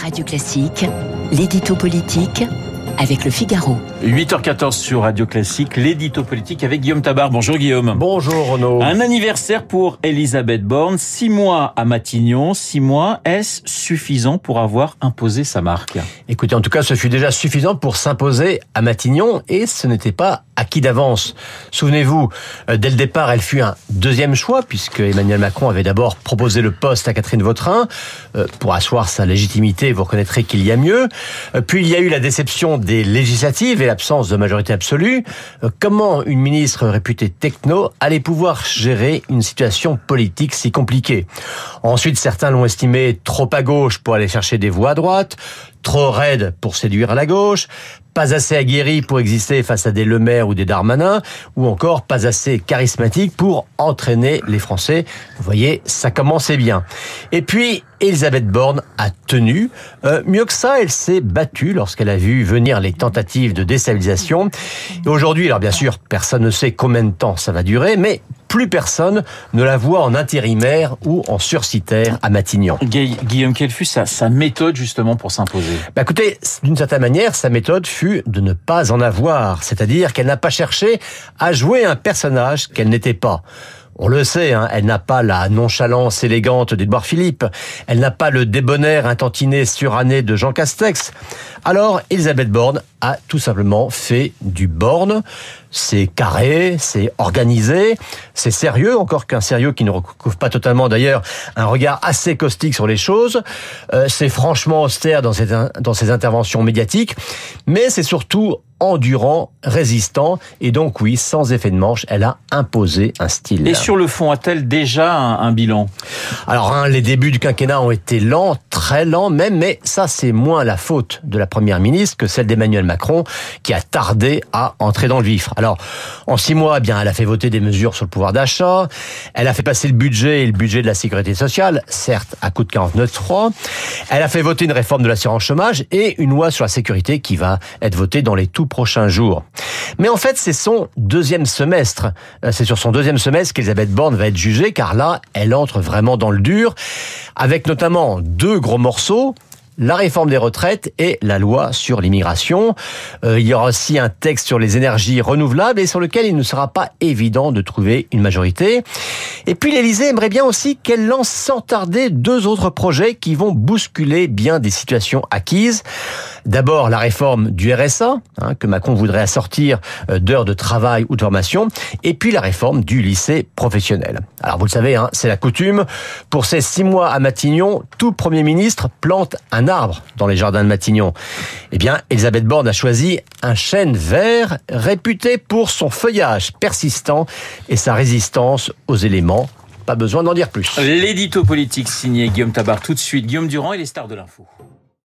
Radio Classique, l'édito politique avec le Figaro. 8h14 sur Radio Classique, l'édito politique avec Guillaume Tabar. Bonjour Guillaume. Bonjour Renaud. Un anniversaire pour Elisabeth Borne. Six mois à Matignon. Six mois, est-ce suffisant pour avoir imposé sa marque? Écoutez, en tout cas, ce fut déjà suffisant pour s'imposer à Matignon et ce n'était pas acquis d'avance. Souvenez-vous, euh, dès le départ, elle fut un deuxième choix puisque Emmanuel Macron avait d'abord proposé le poste à Catherine Vautrin euh, pour asseoir sa légitimité. Vous reconnaîtrez qu'il y a mieux. Euh, puis il y a eu la déception des législatives et l'absence de majorité absolue. Comment une ministre réputée techno allait pouvoir gérer une situation politique si compliquée Ensuite, certains l'ont estimé trop à gauche pour aller chercher des voix à droite, trop raide pour séduire à la gauche, pas assez aguerri pour exister face à des Le Maire ou des Darmanin, ou encore pas assez charismatique pour entraîner les Français. Vous voyez, ça commençait bien. Et puis, Elisabeth Borne a tenu. Euh, mieux que ça, elle s'est battue lorsqu'elle a vu venir les tentatives de déstabilisation. Et aujourd'hui, alors bien sûr, personne ne sait combien de temps ça va durer, mais plus personne ne la voit en intérimaire ou en sursitaire à Matignon. Guillaume, quelle fut sa, sa méthode justement pour s'imposer? Bah Écoutez, d'une certaine manière, sa méthode fut de ne pas en avoir, c'est-à-dire qu'elle n'a pas cherché à jouer un personnage qu'elle n'était pas. On le sait, hein, elle n'a pas la nonchalance élégante d'Edouard Philippe, elle n'a pas le débonnaire intantiné suranné de Jean Castex. Alors, Elisabeth Borne a tout simplement fait du borne. C'est carré, c'est organisé, c'est sérieux, encore qu'un sérieux qui ne recouvre pas totalement d'ailleurs un regard assez caustique sur les choses. Euh, c'est franchement austère dans ses, dans ses interventions médiatiques, mais c'est surtout endurant, résistant, et donc oui, sans effet de manche, elle a imposé un style. Et sur le fond, a-t-elle déjà un, bilan? Alors, hein, les débuts du quinquennat ont été lents, très lents même, mais ça c'est moins la faute de la première ministre que celle d'Emmanuel Macron, qui a tardé à entrer dans le vif. Alors, en six mois, eh bien, elle a fait voter des mesures sur le pouvoir d'achat, elle a fait passer le budget et le budget de la sécurité sociale, certes à coût de 49,3, elle a fait voter une réforme de l'assurance chômage et une loi sur la sécurité qui va être votée dans les tout prochains jours. Mais en fait, c'est son deuxième semestre. Euh, c'est sur son deuxième semestre qu'Elisabeth Borne va être jugée, car là, elle entre vraiment dans le dur, avec notamment deux gros morceaux la réforme des retraites et la loi sur l'immigration. Euh, il y aura aussi un texte sur les énergies renouvelables et sur lequel il ne sera pas évident de trouver une majorité. Et puis l'Élysée aimerait bien aussi qu'elle lance sans tarder deux autres projets qui vont bousculer bien des situations acquises. D'abord la réforme du RSA, hein, que Macron voudrait assortir euh, d'heures de travail ou de formation, et puis la réforme du lycée professionnel. Alors vous le savez, hein, c'est la coutume. Pour ces six mois à Matignon, tout Premier ministre plante un arbre dans les jardins de Matignon. Eh bien, Elisabeth Borne a choisi un chêne vert réputé pour son feuillage persistant et sa résistance aux éléments. Pas besoin d'en dire plus. L'édito politique signé Guillaume Tabar tout de suite. Guillaume Durand et les stars de l'info.